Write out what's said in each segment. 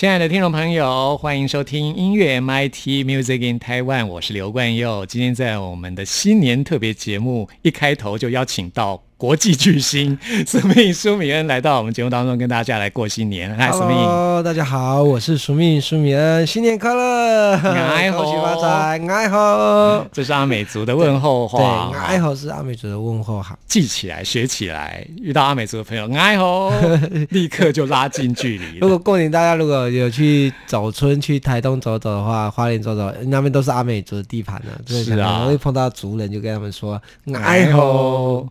亲爱的听众朋友，欢迎收听音乐 MIT Music in Taiwan，我是刘冠佑。今天在我们的新年特别节目一开头就邀请到。国际巨星 苏命苏米恩来到我们节目当中，跟大家来过新年。嗨，苏米。大家好，我是苏命苏米恩，新年快乐，恭喜发财，爱好。这是阿美族的问候话。对，爱好是阿美族的问候，哈，记起来，学起来。遇到阿美族的朋友，爱好，立刻就拉近距离。如果过年大家如果有去走村，去台东走走的话，花莲走走，那边都是阿美族的地盘呢。是啊，会碰到族人，就跟他们说，爱好。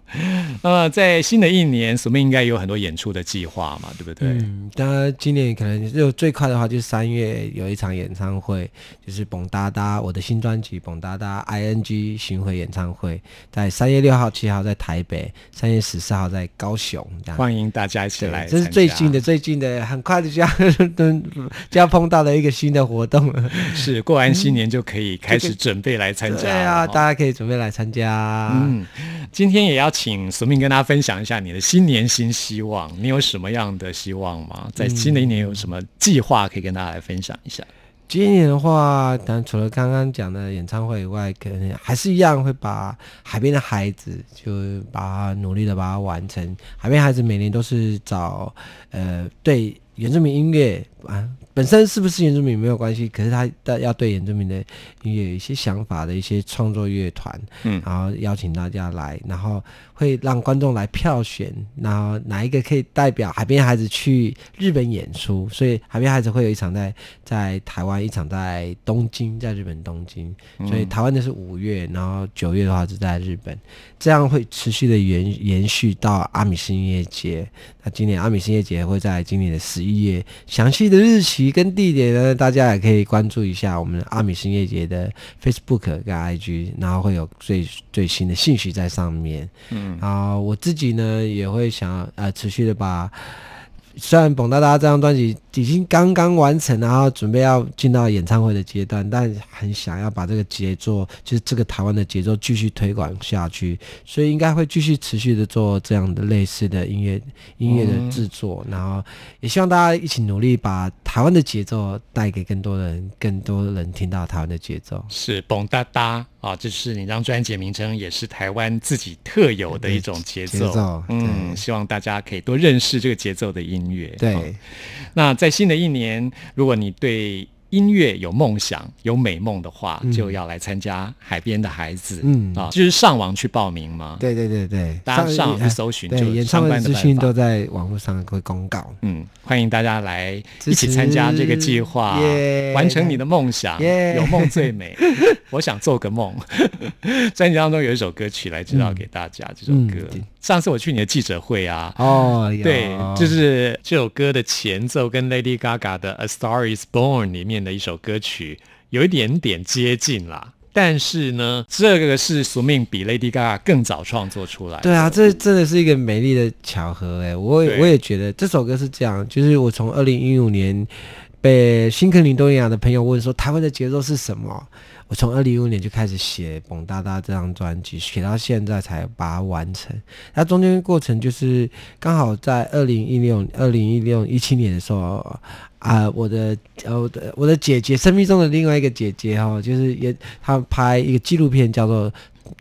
那么在新的一年，苏明应该有很多演出的计划嘛，对不对？嗯，当然今年可能就最快的话，就是三月有一场演唱会，就是蹦哒哒我的新专辑《蹦哒哒 I N G》巡回演唱会，在三月六号、七号在台北，三月十四号在高雄。欢迎大家一起来，这是最近的、最近的，很快的就要就要碰到的一个新的活动。是过完新年就可以开始准备来参加。对啊，大家可以准备来参加。嗯，今天也要请苏。跟大家分享一下你的新年新希望，你有什么样的希望吗？在新的一年有什么计划可以跟大家来分享一下？今年的话，当然除了刚刚讲的演唱会以外，可能还是一样会把海边的孩子，就把它努力的把它完成。海边孩子每年都是找呃对原住民音乐啊。本身是不是原住民没有关系，可是他要对原住民的音乐有一些想法的一些创作乐团，嗯，然后邀请大家来，然后会让观众来票选，然后哪一个可以代表海边孩子去日本演出，所以海边孩子会有一场在在台湾，一场在东京，在日本东京，所以台湾的是五月，然后九月的话是在日本，这样会持续的延延续到阿米斯音乐节。那今年阿米斯音乐节会在今年的十一月，详细的日期。跟地点呢，大家也可以关注一下我们阿米星夜节的 Facebook 跟 IG，然后会有最最新的信息在上面。嗯，然后我自己呢也会想呃持续的把。虽然《蹦哒哒》这张专辑已经刚刚完成，然后准备要进到演唱会的阶段，但很想要把这个节奏，就是这个台湾的节奏继续推广下去，所以应该会继续持续的做这样的类似的音乐音乐的制作，然后也希望大家一起努力，把台湾的节奏带给更多人，更多人听到台湾的节奏。是《蹦哒哒》。啊，这是你张专辑名称，也是台湾自己特有的一种节奏。嗯，希望大家可以多认识这个节奏的音乐。对，那在新的一年，如果你对。音乐有梦想、有美梦的话，就要来参加海边的孩子。嗯啊，就是上网去报名吗？对对对对，大家上网去搜寻，对，演唱会资讯都在网络上会公告。嗯，欢迎大家来一起参加这个计划，完成你的梦想。有梦最美，我想做个梦。专辑当中有一首歌曲来介绍给大家，这首歌。上次我去你的记者会啊，哦，对，就是这首歌的前奏跟 Lady Gaga 的《A Star Is Born》里面的一首歌曲有一点点接近啦。但是呢，这个是宿命比 Lady Gaga 更早创作出来。对啊，这真的是一个美丽的巧合哎！我我也觉得这首歌是这样，就是我从二零一五年被新克林多亚的朋友问说台湾的节奏是什么。我从二零一五年就开始写《蹦哒哒》这张专辑，写到现在才把它完成。那中间过程就是刚好在二零一六、二零一六、一七年的时候啊，我的呃，我的我的姐姐生命中的另外一个姐姐哈，就是也她拍一个纪录片叫做。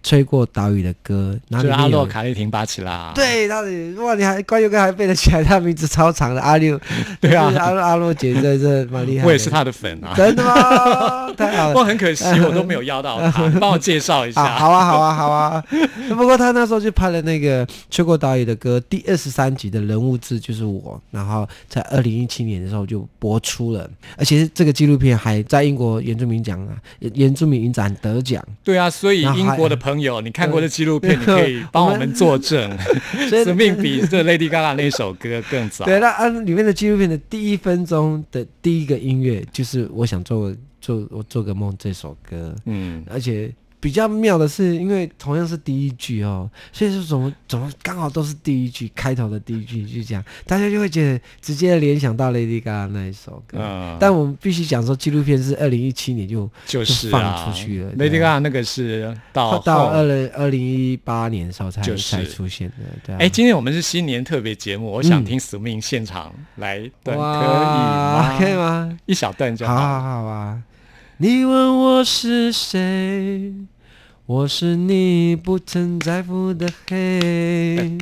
吹过岛屿的歌，然后阿洛卡利廷巴奇拉。对，到底哇，你还关佑哥还背得起来，他名字超长的阿六。对啊，阿阿洛姐在这蛮厉害。我也是他的粉啊。真的吗？太好了。不过很可惜，我都没有邀到他，帮我介绍一下。好啊，好啊，好啊。不过他那时候就拍了那个吹过岛屿的歌第二十三集的人物志就是我，然后在二零一七年的时候就播出了，而且这个纪录片还在英国原住民奖啊，原住民影展得奖。对啊，所以英国的朋友，你看过的纪录片，你可以帮我们作证，生命比这 Lady Gaga 那首歌更早。对，那按里面的纪录片的第一分钟的第一个音乐，就是我想做做我做个梦这首歌。嗯，而且。比较妙的是，因为同样是第一句哦，所以说怎么怎么刚好都是第一句开头的第一句就这样，大家就会觉得直接联想到 Lady Gaga 那一首歌。嗯，但我们必须讲说，纪录片是二零一七年就就是放出去了，Lady Gaga 那个是到到二零二零一八年的时候才才出现的。对，哎，今天我们是新年特别节目，我想听 Swing 现场来段，可以吗？可以吗？一小段就好，好好啊。你问我是谁？我是你不曾在乎的黑。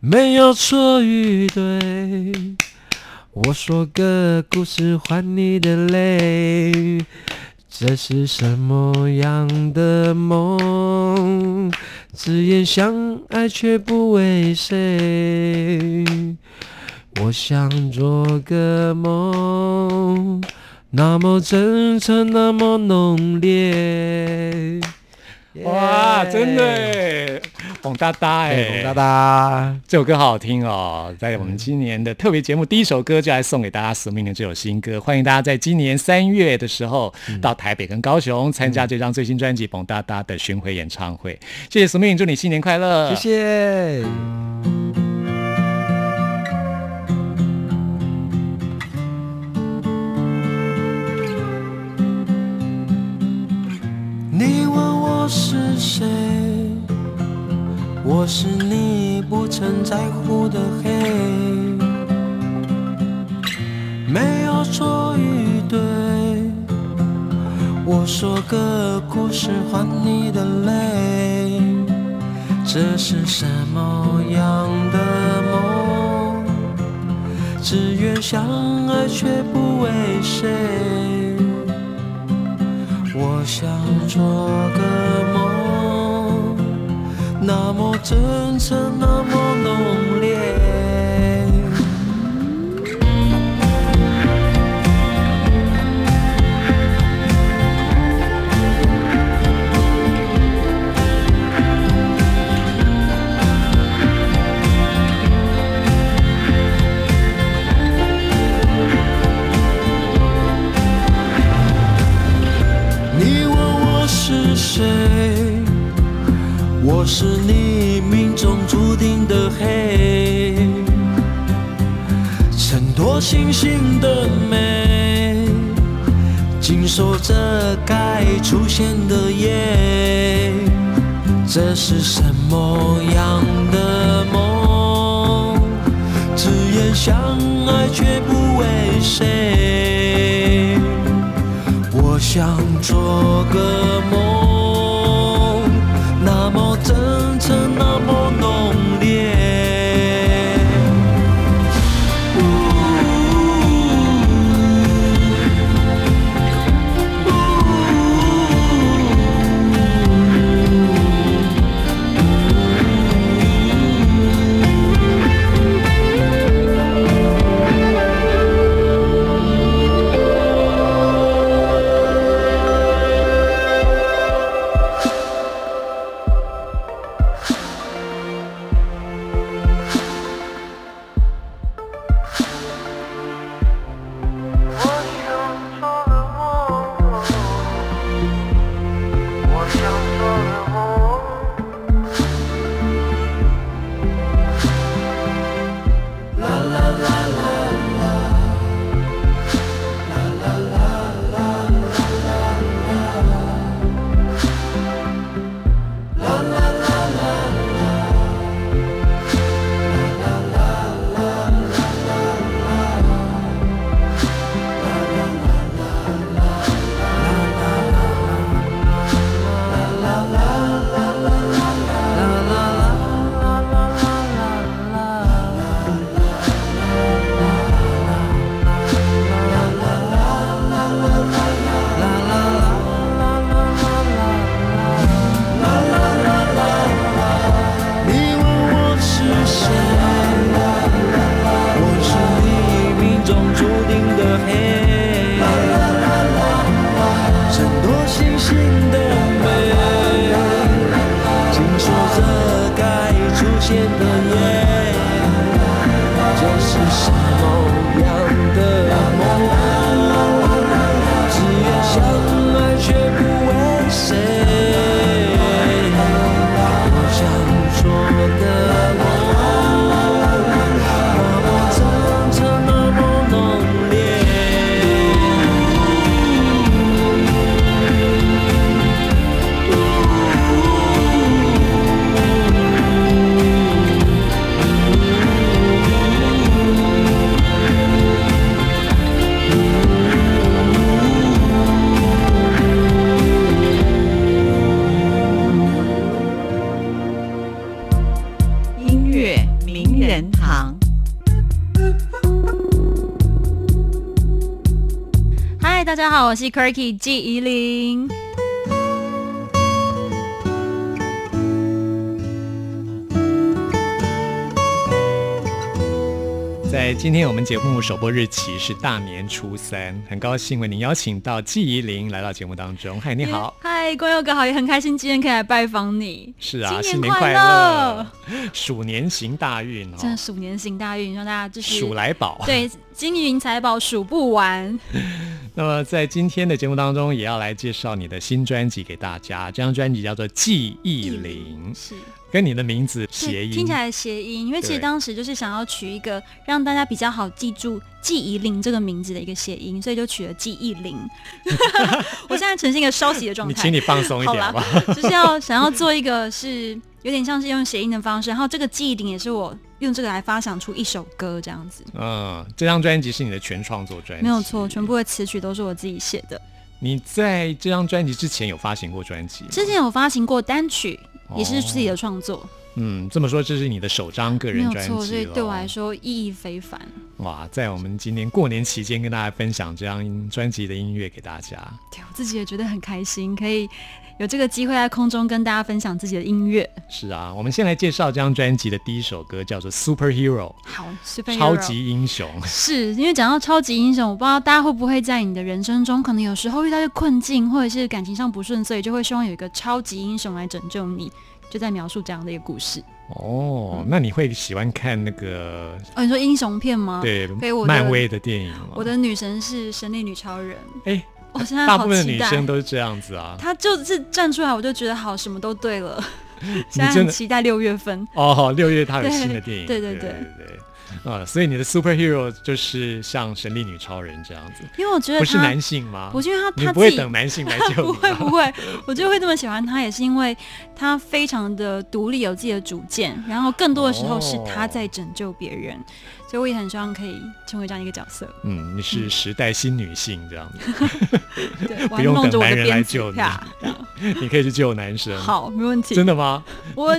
没有错与对，我说个故事换你的泪。这是什么样的梦？只言相爱却不为谁。我想做个梦。那么真诚，那么浓烈，哇，真的，蹦哒哒哎，蹦哒哒，这首歌好好听哦。在我们今年的特别节目，第一首歌就来送给大家《死命的这首新歌，欢迎大家在今年三月的时候到台北跟高雄参加这张最新专辑《蹦哒哒》的巡回演唱会。谢谢死命，祝你新年快乐，谢谢。谁？我是你不曾在乎的黑。没有错与对，我说个故事换你的泪。这是什么样的梦？只愿相爱却不为谁。我想做个梦，那么真诚，那么浓烈。我是你命中注定的黑，衬托星星的美，紧守着该出现的夜。这是什么样的梦？只言相爱却不为谁。我想做个梦。那么浓我是 Kirky 季怡玲。在今天我们节目首播日期是大年初三，很高兴为您邀请到季怡玲来到节目当中。嗨，你好。嗨，光佑哥好，也很开心今天可以来拜访你。是啊，新新年快快乐！鼠年行大运哦，真的鼠年行大运，让大家就是鼠来宝。对金银财宝数不完。那么在今天的节目当中，也要来介绍你的新专辑给大家。这张专辑叫做《记忆灵》，是跟你的名字谐，音，听起来谐音，因为其实当时就是想要取一个让大家比较好记住“记忆灵”这个名字的一个谐音，所以就取了“记忆灵”。我现在呈现一个稍息的状态，你请你放松一点吧。，就是要想要做一个是有点像是用谐音的方式，然后这个记忆点也是我用这个来发想出一首歌这样子，嗯，这张专辑是你的全创作专辑，没有错，全部的词曲都是我自己写的。你在这张专辑之前有发行过专辑？之前有发行过单曲，也是哦自己的创作，嗯，这么说，这是你的首张个人专辑错，所以对我来说意义非凡。哇，在我们今年过年期间跟大家分享这张专辑的音乐给大家。对我自己也觉得很开心，可以有这个机会在空中跟大家分享自己的音乐。是啊，我们先来介绍这张专辑的第一首歌，叫做《Superhero》，好，super 超级英雄。是因为讲到超级英雄，我不知道大家会不会在你的人生中，可能有时候遇到一些困境，或者是感情上不顺遂，就会希望有一个超级英雄来拯救你，就在描述这样的一个故事。哦，那你会喜欢看那个哦，你说英雄片吗？，对对我漫威的电影吗？我的女神是神力女超人，哎，我现在大部分的女。生都是这样子啊。她就是站出来，我就觉得好，什么都对了。现在很期待六月份。哦，六月她有新的电影，对对对对。啊，所以你的 superhero 就是像神力女超人这样子，因为我觉得她不是男性吗？我觉得他他你不会等男性来 救不？会不会，我就会这么喜欢他，也是因为他非常的独立，有自己的主见，然后更多的时候是他在拯救别人，所以我也很希望可以成为这样一个角色。嗯，你是时代新女性这样子，对，我 不用等男人来救你，你可以去救男生。好，没问题。真的吗？我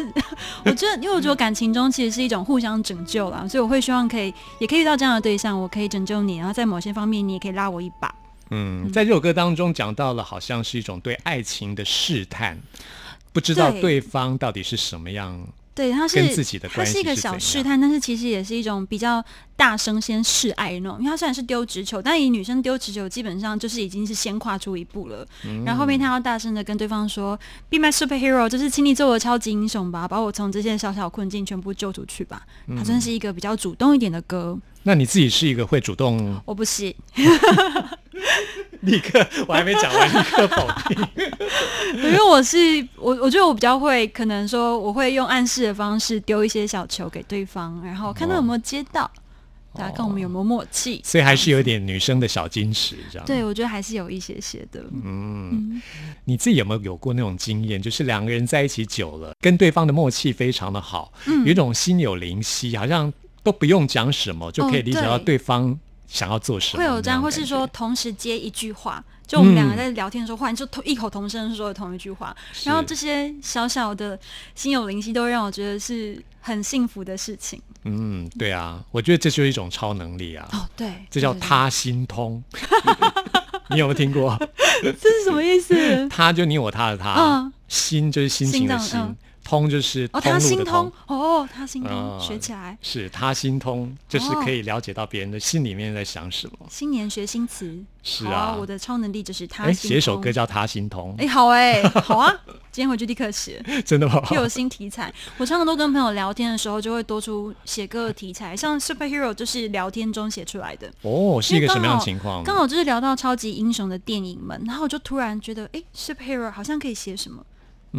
我觉得，因为我觉得感情中其实是一种互相拯救啦，所以我会希望可以，也可以遇到这样的对象，我可以拯救你，然后在某些方面你也可以拉我一把。嗯，在这首歌当中讲到了，好像是一种对爱情的试探，不知道对对方到底是什么样。对，他是跟自己的关系是一个小试探，但是其实也是一种比较大声先示爱的那种。因为他虽然是丢直球，但以女生丢直球，基本上就是已经是先跨出一步了。嗯然后后面他要大声的跟对方说：“Be my superhero，就是请你做我的超级英雄吧，把我从这些小小困境全部救出去吧。嗯它真是一个比较主动一点的歌，那你自己是一个会主动我不是，立刻，我还没讲完，立刻否定。因为我是我，我觉得我比较会，可能说我会用暗示的方式丢一些小球给对方，然后看他有没有接到，大家，看我们有没有默契。所以还是有点女生的小矜持这样。对，我觉得还是有一些些的。嗯，你自己有没有有过那种经验，就是两个人在一起久了，跟对方的默契非常的好，嗯有一种心有灵犀，好像都不用讲什么就可以哦理解到对。对方想要做什么，会有这样，或是说同时接一句话，就我们两个嗯。在聊天的时候，忽然就同异口同声说的同一句话，然后这些小小的心有灵犀，都会让我觉得是很幸福的事情。嗯，对啊，我觉得这就是一种超能力啊，哦，对，这叫，他心通。你有没有听过？这是什么意思？他就你我他的他，嗯。心就是心情的心，通就是哦，他心通哦，他心通学起来是他心通，就是可以了解到别人的心里面在想什么。新年学新词是啊，我的超能力就是他写首歌叫他心通。哎，好哎，好啊，今天回去立刻写，真的吗？又有新题材。我常常都跟朋友聊天的时候，就会多出写歌的题材，像 superhero 就是聊天中写出来的。哦，是一个什么样的情况？刚好就是聊到超级英雄的电影们，然后我就突然觉得，哎，superhero 好像可以写什么，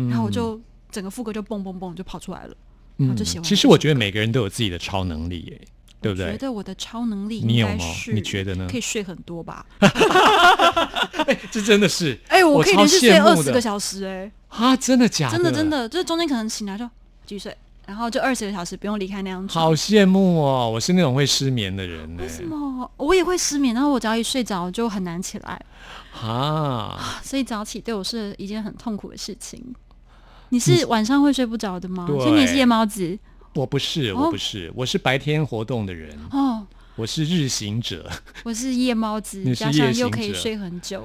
然后我就。整个副歌就蹦蹦蹦就跑出来了，然后就写完。其实我觉得每个人都有自己的超能力，耶，对不对？觉得我的超能力，你有吗？你觉得呢？可以睡很多吧？这真的是，哎，我可以连续睡二十个小时，哎，啊，真的假？的？真的真的，就是中间可能醒来就继续睡，然后就二十个小时不用离开那样子。好羡慕哦！我是那种会失眠的人，为什么？我也会失眠，然后我只要一睡着就很难起来啊，所以早起对我是一件很痛苦的事情。你是晚上会睡不着的吗？所以你是夜猫子。我不是，我不是，我是白天活动的人。哦，我是日行者。我是夜猫子，加上又可以睡很久。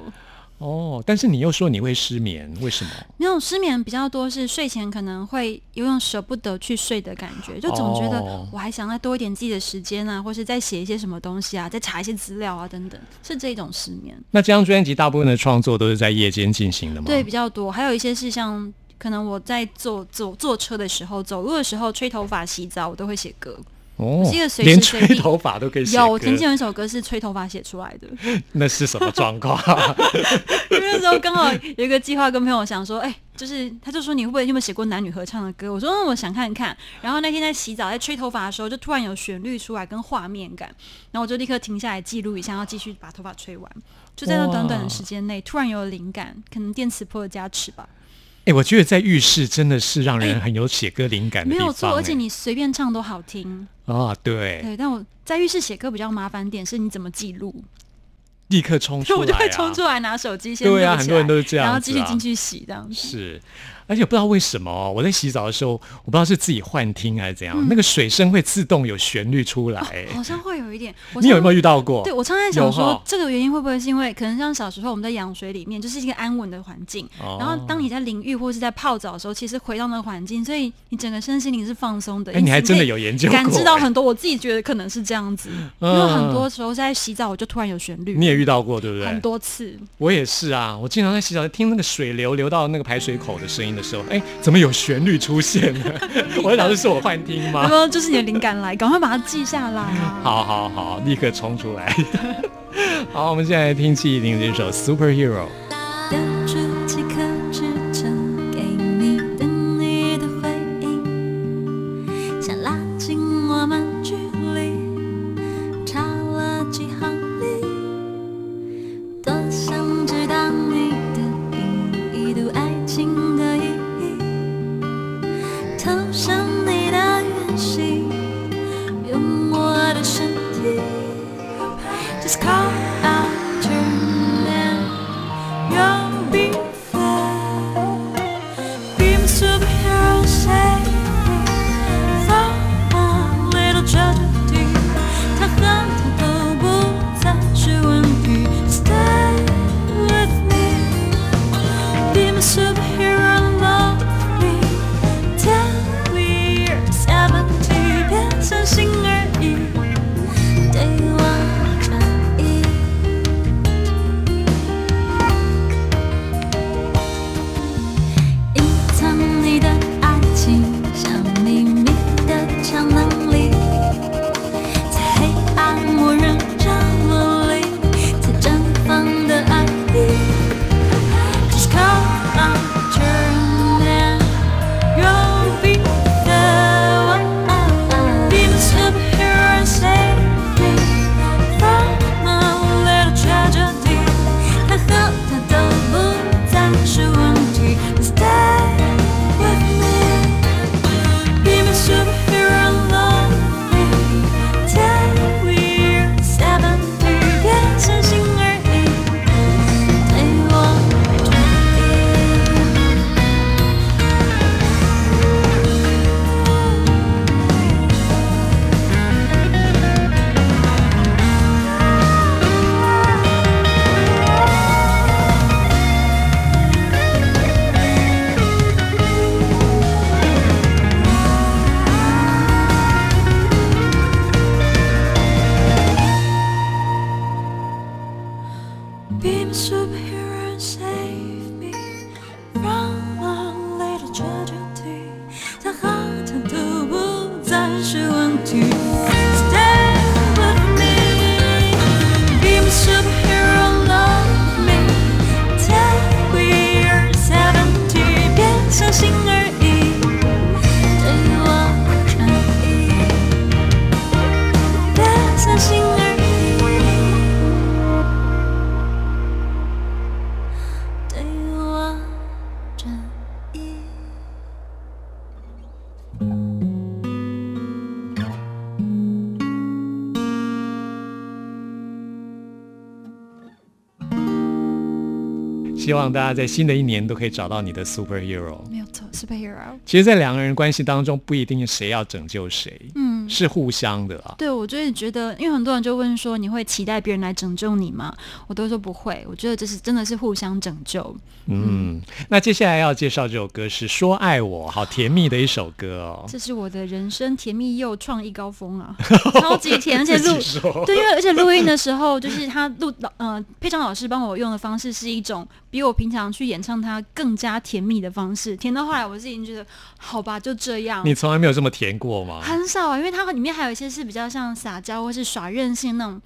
哦，但是你又说你会失眠，为什么？那种失眠比较多是睡前可能会有种舍不得去睡的感觉，就总觉得我还想再多一点自己的时间啊，或是再写一些什么东西啊，再查一些资料啊等等，是这种失眠。那这张专辑大部分的创作都是在夜间进行的吗？对，比较多，还有一些是像。可能我在坐坐坐车的时候、走路的时候、吹头发、洗澡，我都会写歌。哦，连吹头发都可以写。有，我曾经有一首歌是吹头发写出来的。那是什么状况？因为那时候刚好有一个计划，跟朋友想说，哎，就是他就说你会不会有没有写过男女合唱的歌？我说嗯，我想看看。然后那天在洗澡、在吹头发的时候，就突然有旋律出来跟画面感，然后我就立刻停下来记录一下，要继续把头发吹完。就在那短短的时间内，突然有了灵感，可能电磁波的加持吧。哎，我觉得在浴室真的是让人很有写歌灵感的没有错，而且你随便唱都好听啊。对对，但我在浴室写歌比较麻烦点，是你怎么记录？立刻冲 出来，我就会冲出来拿手机先对啊，很多人都是这样，然后继续进去洗这样子。是。而且不知道为什么，我在洗澡的时候，我不知道是自己幻听还是怎样，那个水声会自动有旋律出来，好像会有一点。你有没有遇到过？对我常常想说，这个原因会不会是因为可能像小时候我们在羊水里面，就是一个安稳的环境，然后当你在淋浴或是在泡澡的时候，其实回到那个环境，所以你整个身心灵是放松的。哎，你还真的有研究，感知到很多。我自己觉得可能是这样子，因为很多时候在洗澡，我就突然有旋律。你也遇到过对不对？很多次。我也是啊，我经常在洗澡听那个水流流到那个排水口的声音的时候，哎，怎么？有旋律出现呢，我在想这是我幻听吗？没有，就是你的灵感来，赶快把它记下来。好好好，立刻冲出来。好，我们现在听季玲这首《Superhero》。希望大家在新的一年都可以找到你的 superhero。没有错，superhero。其实，在两个人关系当中，不一定谁要拯救谁，嗯，是互相的啊。对，我就是觉得，因为很多人就问说，你会期待别人来拯救你吗？我都说不会，我觉得这是真的是互相拯救。嗯，那接下来要介绍这首歌是《说爱我》，好甜蜜的一首歌哦。这是我的人生甜蜜又创意高峰啊，超级甜，而且录 对，因为而且录音的时候，就是他录老呃，配唱老师帮我用的方式是一种比我平常去演唱它更加甜蜜的方式，甜到后来我自己觉得好吧，就这样。你从来没有这么甜过吗？很少啊，因为它里面还有一些是比较像撒娇或是耍任性那种。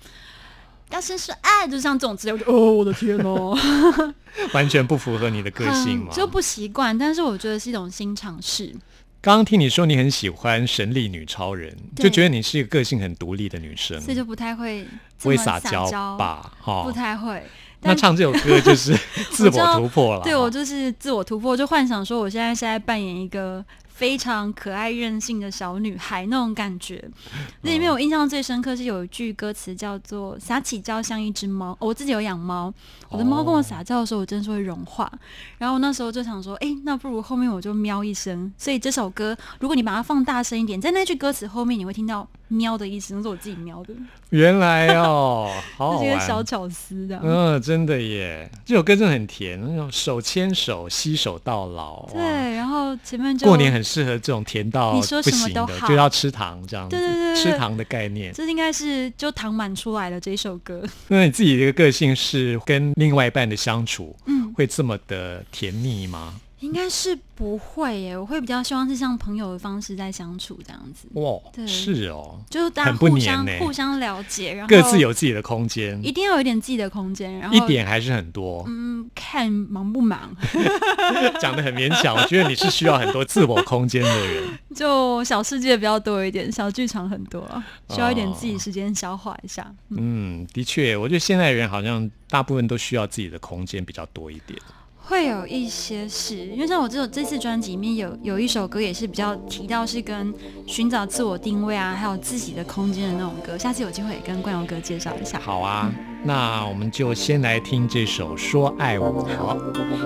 要是说爱，就像这种词，我就哦，我的天哦，完全不符合你的个性嘛，就不习惯。但是我觉得是一种新尝试。刚刚听你说你很喜欢神力女超人，就觉得你是一个个性很独立的女生，所以就不太会不会撒娇吧？哈，不太会。那唱这首歌就是自我突破了。对我就是自我突破，就幻想说我现在是在扮演一个。非常可爱任性的小女孩那种感觉，那里面我印象最深刻是有一句歌词叫做“撒起娇像一只猫”。我自己有养猫，我的猫跟我撒娇的时候，我真的是会融化。然后那时候就想说，哎，那不如后面我就喵一声。所以这首歌，如果你把它放大声一点，在那句歌词后面，你会听到。喵的意思，那是我自己喵的。原来哦，好这是一个小巧思的。嗯，真的耶，这首歌真的很甜，那种手牵手携手到老。对，然后前面就过年很适合这种甜到你说什么都好，就要吃糖这样。对对对，吃糖的概念。这应该是就糖满出来的这首歌。那你自己的个性是跟另外一半的相处，嗯，会这么的甜蜜吗？应该是不会耶，我会比较希望是像朋友的方式在相处这样子。哇，对，是哦，就是大家互相互相了解，然后各自有自己的空间，一定要有一点自己的空间。然后一点还是很多，嗯，看忙不忙，讲的很勉强。我觉得你是需要很多自我空间的人，就小世界比较多一点，小剧场很多，需要一点自己时间消化一下。嗯，的确，我觉得现在人好像大部分都需要自己的空间比较多一点。会有一些事，因为像我这首这次专辑里面有有一首歌也是比较提到是跟寻找自我定位啊，还有自己的空间的那种歌。下次有机会也跟冠荣哥介绍一下。好啊，那我们就先来听这首《说爱我》。好。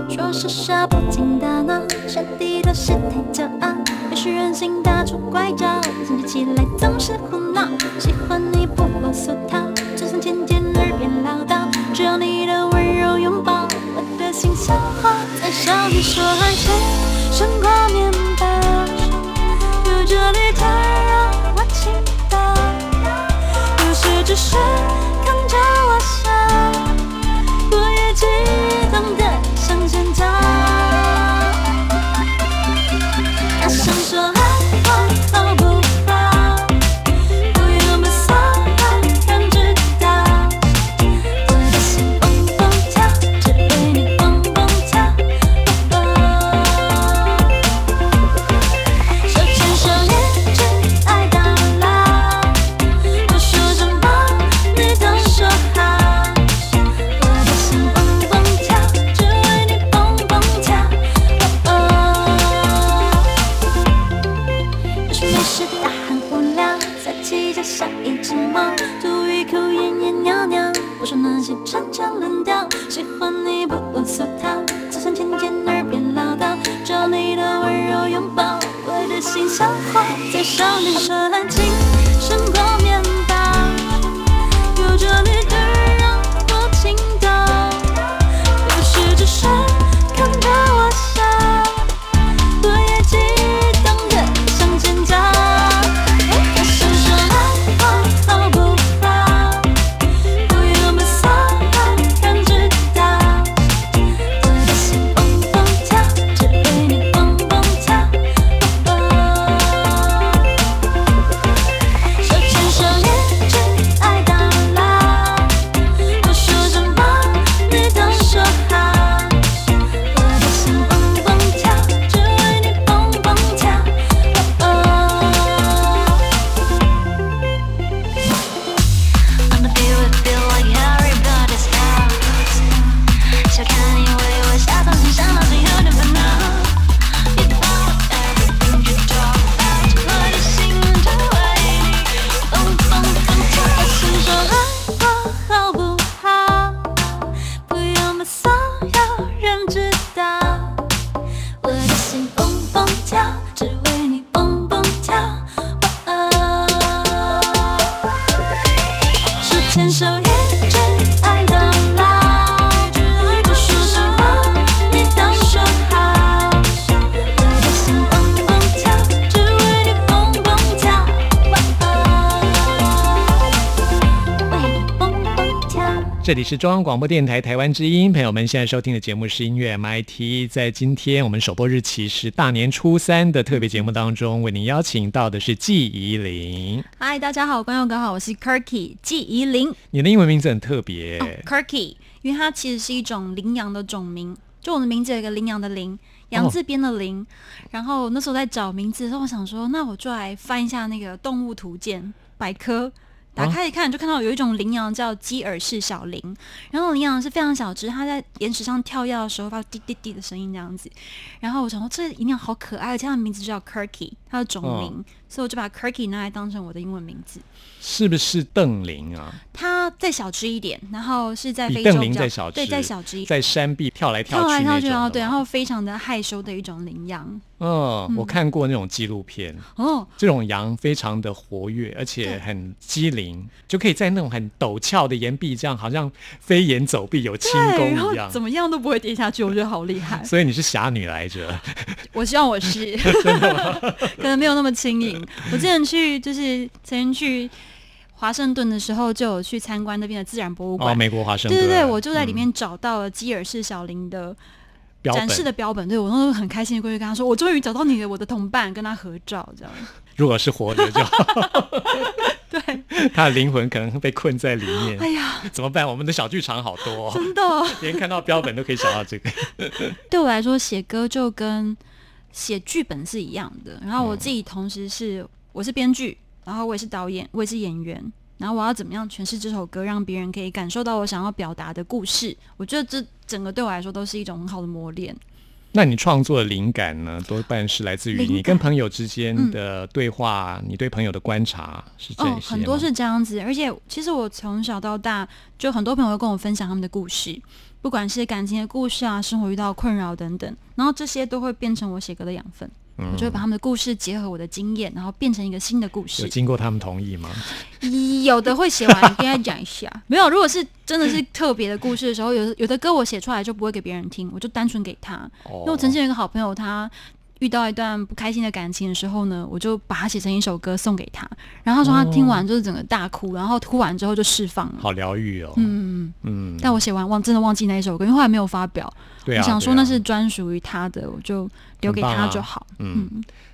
说是傻不经大脑，下地都是太骄傲，也许任性打出怪招，生气起来总是胡闹。喜欢你不啰嗦套，就算渐渐耳边唠叨，只要你的温柔拥抱。我的心像花在向你说爱情胜过面包，有着绿太让我倾倒，有时只是看里是中央广播电台台湾之音，朋友们现在收听的节目是音乐 MIT。在今天我们首播日期是大年初三的特别节目当中，为您邀请到的是季怡玲。嗨，大家好，观众哥好，我是 Kirky 季怡玲。你的英文名字很特别、哦，Kirky，因为它其实是一种羚羊的种名，就我的名字有一个羚羊的羚，羊字边的羚。然后那时候在找名字的时候，我想说，那我就来翻一下那个动物图鉴百科。打开一看，就看到有一种羚羊叫基尔氏小羚，然后羚羊是非常小只，它在岩石上跳跃的时候发出滴滴滴的声音这样子。然后我想说，这羚羊好可爱，而且它的名字就叫 Kirky，它的种名，所以我就把 Kirky 拿来当成我的英文名字。是不是邓羚啊？它再小只一点，然后是在比非洲比邓羚再小只，对，再小只一点，在山壁跳来跳去跳来跳去，然后对，然后非常的害羞的一种羚羊。嗯，我看过那种纪录片，哦，这种羊非常的活跃，而且很机灵，就可以在那种很陡峭的岩壁这样，好像飞檐走壁有轻功一样。怎么样都不会跌下去，我觉得好厉害。所以你是侠女来着，我希望我是，可能没有那么轻盈。我之前去就是曾经去华盛顿的时候，就有去参观那边的自然博物哦，馆。美国华盛顿。对对对，我就在里嗯面找到了基尔氏小林的展示。的标本。对我那时候很开心的过去跟他说：“我终于找到你的，我的同伴，跟他合照。”这样。如果是活着就好 对，他的灵魂可能被困在里面。哎呀，怎么办？我们的小剧场好多、哦，真的。连看到标本都可以想到这个。对我来说，写歌就跟写剧本是一样的。然后我嗯自己同时是我是编剧，然后我也是导演，我也是演员。然后我要怎么样诠释这首歌，让别人可以感受到我想要表达的故事？我觉得这整个对我来说都是一种很好的磨练。那你创作的灵感呢，多半是来自于你跟朋友之间的对话，你对朋友的观察是这些吗、哦，很多是这样子。而且其实我从小到大，就很多朋友会跟我分享他们的故事，不管是感情的故事啊，生活遇到困扰等等，然后这些都会变成我写歌的养分。嗯我就会把他们的故事结合我的经验，然后变成一个新的故事有事。经过他们同意吗？有的会写完跟他讲一下，没有。如果是真的是特别的故事的时候，有的有的歌我写出来就不会给别人听，我就单纯给他。哦因为我曾经有一个好朋友，他遇到一段不开心的感情的时候呢，我就把它写成一首歌送给他，然后他说他听完就是整个大哭，然后哭完之后就释放了。好疗愈哦。嗯，嗯，但我写完忘真的忘记那一首歌，因为后来没有发表。对啊，我想说那是专属于他的，我就留给他就好。嗯。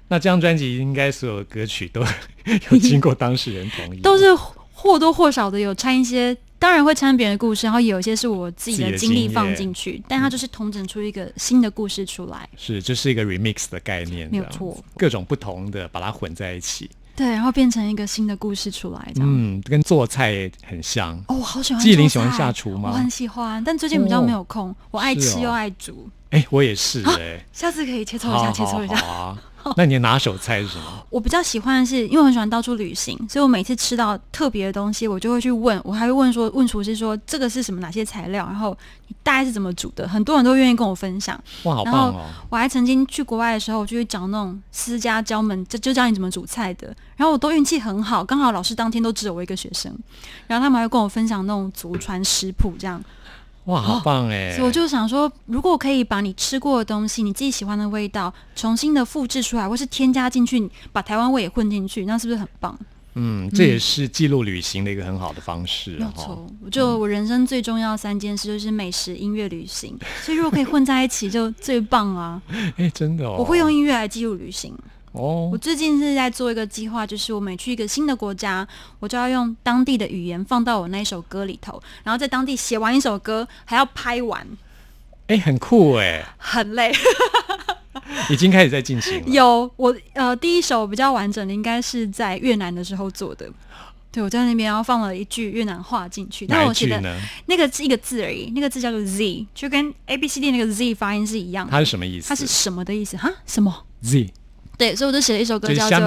那这张专辑应该所有的歌曲都 有经过当事人同意，都是或多或少的有掺一些，当然会掺别人的故事，然后有一些是我自己的的经历放进去，但它就是统整出一个新的故事出来。是这是一个 remix 的概念，没有错，各种不同的把它混在一起。对，然后变成一个新的故事出来，这样。嗯，跟做菜很像。哦，我好喜欢。纪灵喜欢下厨吗我很喜欢，但最近比较没有空。我爱吃又爱煮，哎，我也是哎，下次可以切磋一下，好切磋一下。那你的拿手菜是什么？我比较喜欢的是，因为我很喜欢到处旅行，所以我每次吃到特别的东西，我就会去问，我还会问说，问厨师说这个是什么，哪些材料，然后你大概是怎么煮的，很多人都愿意跟我分享。哇，好棒哦！我还曾经去国外的时候，我就去找那种私家教门，就就教你怎么煮菜的。然后我都运气很好，刚好老师当天都只有我一个学生，然后他们还会跟我分享那种祖传食谱，这样。哇，好棒哎！所以我就想说，如果可以把你吃过的东西，你自己喜欢的味道，重新的复制出来，或是添加进去，把台湾味也混进去，那是不是很棒？嗯，这也是记录旅行的一个很好的方式。没错，我就我人生最重要的三件事就是美食、音乐、旅行，所以如果可以混在一起，就最棒啊！哎，真的哦，我会用音乐来记录旅行。哦我，最近是在做一个计划，就是我每去一个新的国家，我就要用当地的语言放到我那一首歌里头，然后在当地写完一首歌，还要拍完，哎，很酷哎，很累。已经开始在进行了。有我呃，第一首比较完整的应该是在越南的时候做的。对，我在那边然后放了一句越南话进去，但哪我写的一句呢？那个是一个字而已，那个字叫做 Z，就跟 A B C D 那个 Z 发音是一样的。它是什么意思？它是什么的意思？哈？什么？Z，对，所以我就写了一首歌叫做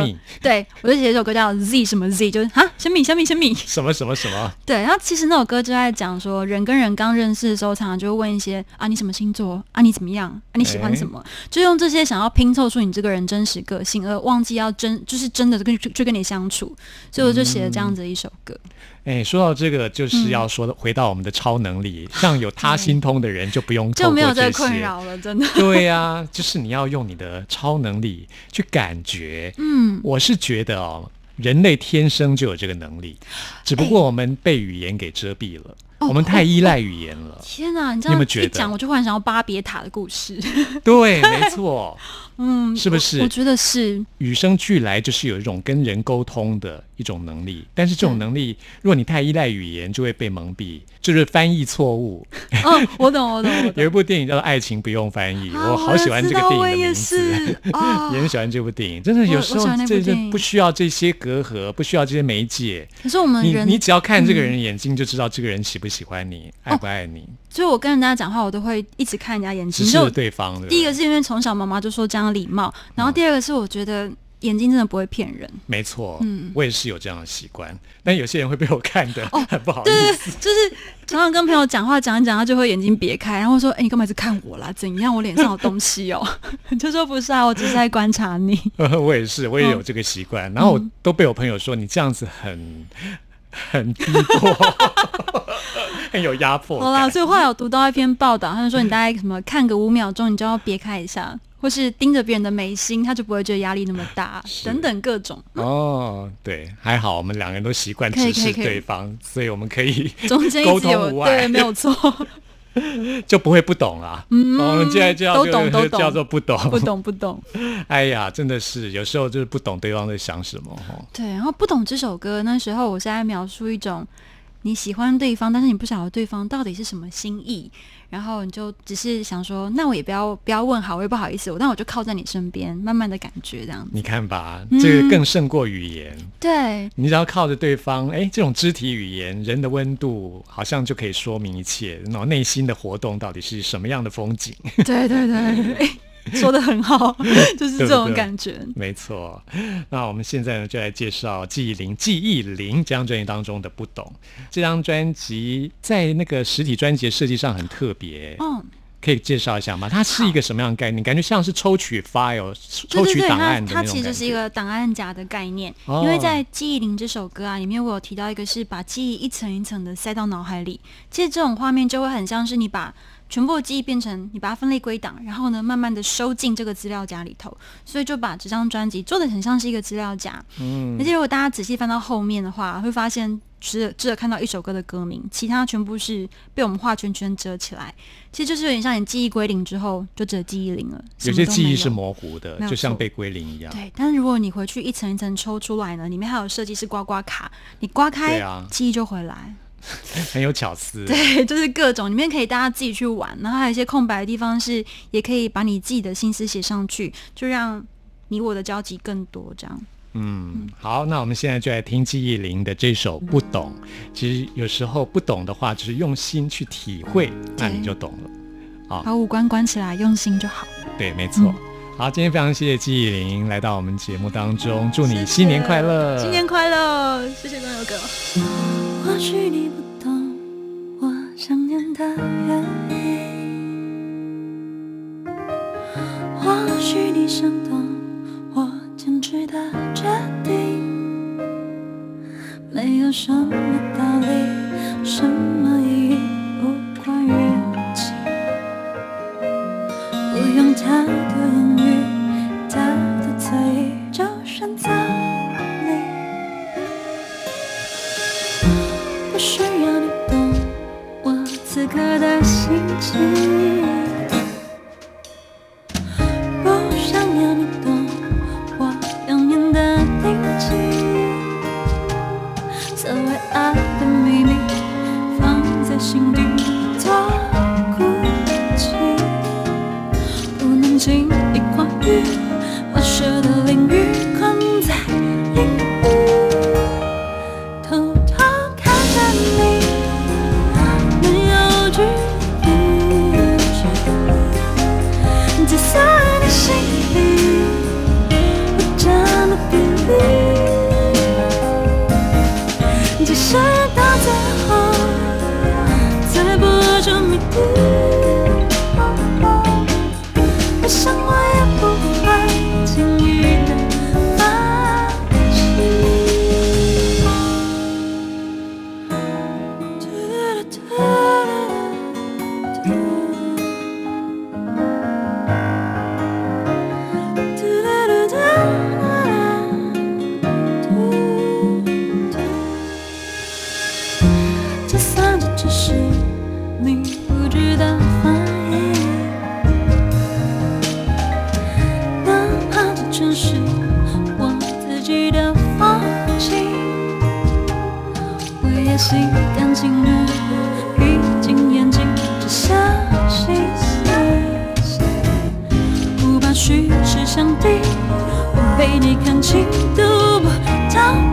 对，我就写了一首歌叫 Z 什么 Z，就是哈，小米小米小米。什么什么什么？对，然后其实那首歌就在讲说，人跟人刚认识的时候，常常就会问一些啊，你什么星座啊，你怎么样啊，你喜欢什么，就用这些想要拼凑出你这个人真实个性，而忘记要真就是真的跟去跟你相处，所以我就写了这样子一首歌。哎，说到这个，嗯就是要说的回到我们的超能力，像有他心通的人就不用 就没有这个困。扰了，真的。对呀、就是你要用你的超能力去感觉。嗯，我是觉得哦，人类天生就有这个能力，只不过我们被语言给遮蔽了。我们太依赖语言了。天哪，你这你有样没有觉得一讲，我就忽然想到巴别塔的故事。对，没错，嗯，是不是？我觉得是，与生俱来就是有一种跟人沟通的一种能力，但是这种能力，如果你太依赖语言，就会被蒙蔽，就是翻译错误。哦，我懂，我懂，我懂。有一部电影叫做《爱情不用翻译》，啊我好喜欢这个电影的名我也字。是。啊 也很喜欢这部电影，真的有时候我我喜欢那部这这不需要这些隔阂，不需要这些媒介，可是我们你人，你只要看这个人的眼睛，就知道这个人喜不喜欢你，哦。爱不爱你，所以我跟人家讲话，我都会一直看人家眼睛。就对方。的第一个是因为从小妈妈就说这样礼貌，然后第二个是我觉得眼睛真的不会骗人。没错，嗯我也是有这样的习惯，但有些人会被我看的 很不好对思。，就是常常跟朋友讲话讲一讲，他就会眼睛别开，然后说：“哎、你干嘛一直看我啦？怎样？我脸上有东西哦？” 就说不是啊，我只是在观察你。我也是，我也有这个习惯，然后我都被我朋友说你这样子很很逼迫，很有压迫好啦，感。所以后来有读到一篇报道，他就说你大概什么看个五秒钟，你就要别开一下，或是盯着别人的眉心，他就不会觉得压力那么大，等等各种。哦，对，还好我们两个人都习惯 直视可以可以可以对方，所以我们可以中间沟一直有 通无碍对，没有错，就不会不懂啦。嗯，我们现在就要都懂就都懂叫做不懂，不。懂不懂。哎呀，真的是有时候就是不懂对方在想什么哦。对，然后不懂这首歌，那时候我是在描述一种你喜欢对方，但是你不晓得对方到底是什么心意，然后你就只是想说，那我也不要不要问好，我也不好意思，我但我就靠在你身边，慢慢的感觉这样子。你看吧，嗯这个更胜过语言。对，你只要靠着对方，哎，这种肢体语言、人的温度，好像就可以说明一切。那种内心的活动到底是什么样的风景？对 对对，诶 说的很好，就是这种感觉。没错。那我们现在呢，就来介绍记忆零记忆零这张专辑当中的不懂。这张专辑在那个实体专辑的设计上很特别，嗯，可以介绍一下吗？它是一个什么样的概念？感觉像是抽取 file、抽取档案的它。其实是一个档案夹的概念，哦因为在《记忆零》这首歌啊里面，我有提到一个是把记忆一层一层的塞到脑海里，其实这种画面就会很像是你把全部的记忆变成你把它分类归档，然后呢慢慢的收进这个资料夹里头，所以就把这张专辑做的很像是一个资料夹。嗯而且如果大家仔细翻到后面的话，会发现只有只有看到一首歌的歌名，其他全部是被我们画圈圈遮起来。其实就是有点像你记忆归零之后，就只有记忆零了，什有些记忆是模糊的就像被归零一样。对，但是如果你回去一层一层抽出来呢，里面还有设计师刮刮卡，你刮开，啊记忆就回来。很有巧思。对，就是各种里面可以大家自己去玩，然后还有一些空白的地方是，也可以把你自己的心思写上去，就让你我的交集更多。这样，嗯，好，那我们现在就来听记忆林的这首《不懂》。其实有时候不懂的话，就是用心去体会，那你就懂了。把五官关起来，用心就好。对，没错。好，今天非常谢谢记忆林来到我们节目当中，祝你新年快乐！新年快乐！谢谢光友哥。或许你不懂我想念的原因，或许你想懂我坚持的决定。没有什么道理，什么意义，不关于情，不用太多言语，他的嘴就选择刻的心情，想敌，我被你看清都不着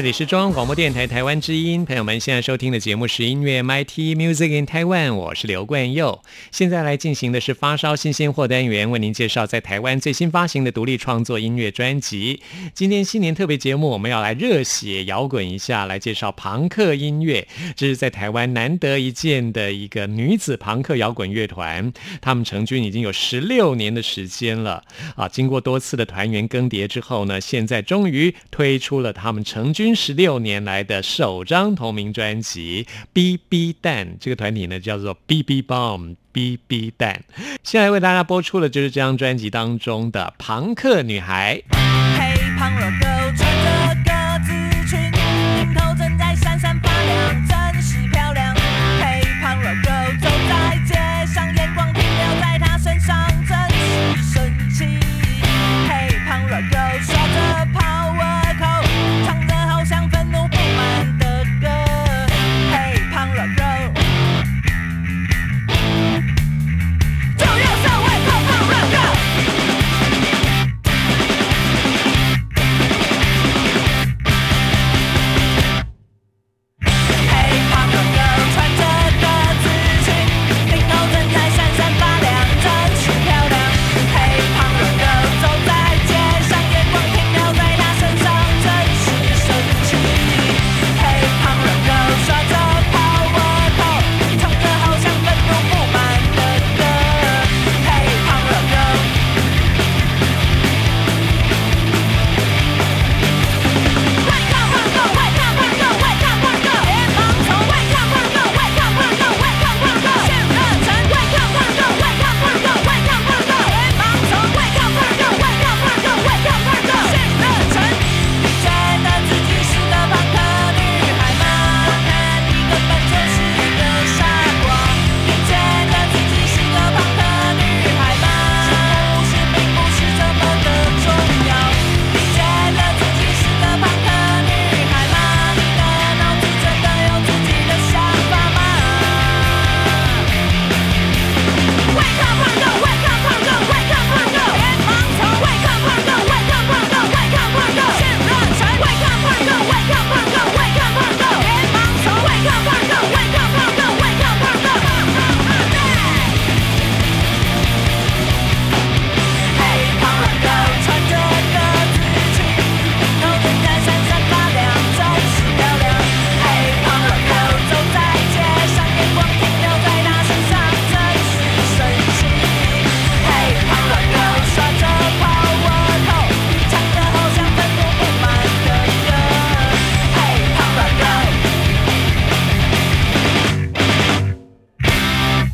这里是中央广播电台台湾之音，朋友们现在收听的节目是音乐 MIT Music in Taiwan，我是刘冠佑。现在来进行的是发烧新鲜货单元，为您介绍在台湾最新发行的独立创作音乐专辑。今天新年特别节目，我们要来热血摇滚一下，来介绍朋克音乐。这是在台湾难得一见的一个女子朋克摇滚乐团，他们成军已经有十六年的时间了啊！经过多次的团员更迭之后呢，现在终于推出了他们成军十六年来的首张同名专辑《BB 蛋》。这个团体呢叫做 BB Bomb。BB 蛋，现在为大家播出的就是这张专辑当中的《朋克女孩》。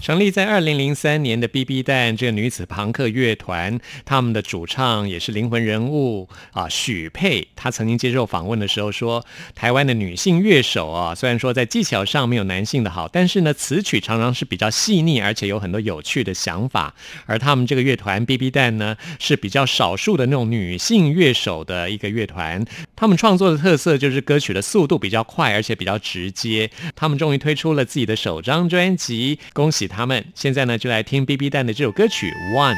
成立在二零零三年的 BB 蛋这个女子朋克乐团，他们的主唱也是灵魂人物啊，许佩。她曾经接受访问的时候说，台湾的女性乐手啊，虽然说在技巧上没有男性的好，但是呢，词曲常常是比较细腻，而且有很多有趣的想法。而他们这个乐团 BB 蛋呢，是比较少数的那种女性乐手的一个乐团。他们创作的特色就是歌曲的速度比较快，而且比较直接。他们终于推出了自己的首张专辑，恭喜他他们！现在呢，就来听 BB 蛋的这首歌曲《One》。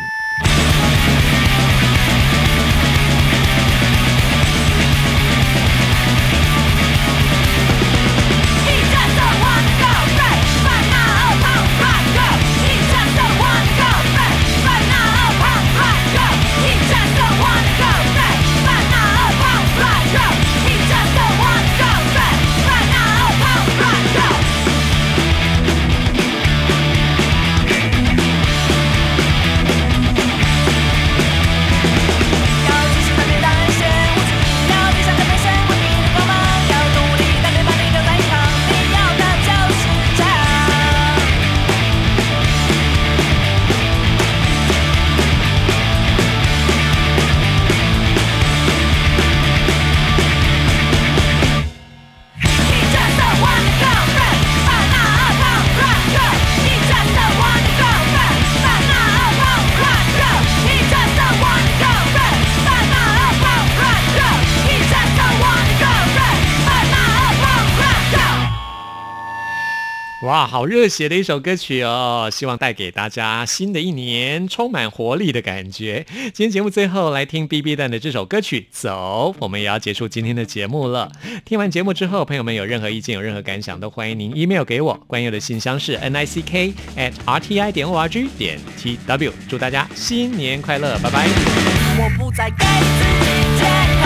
好热血的一首歌曲哦！希望带给大家新的一年充满活力的感觉。今天节目最后来听 B B 蛋的这首歌曲《走》，我们也要结束今天的节目了。听完节目之后，朋友们有任何意见、有任何感想，都欢迎您 email 给我。关佑的信箱是 n i c k at r t i 点 o r g 点 t w。祝大家新年快乐，拜拜。我不再给自己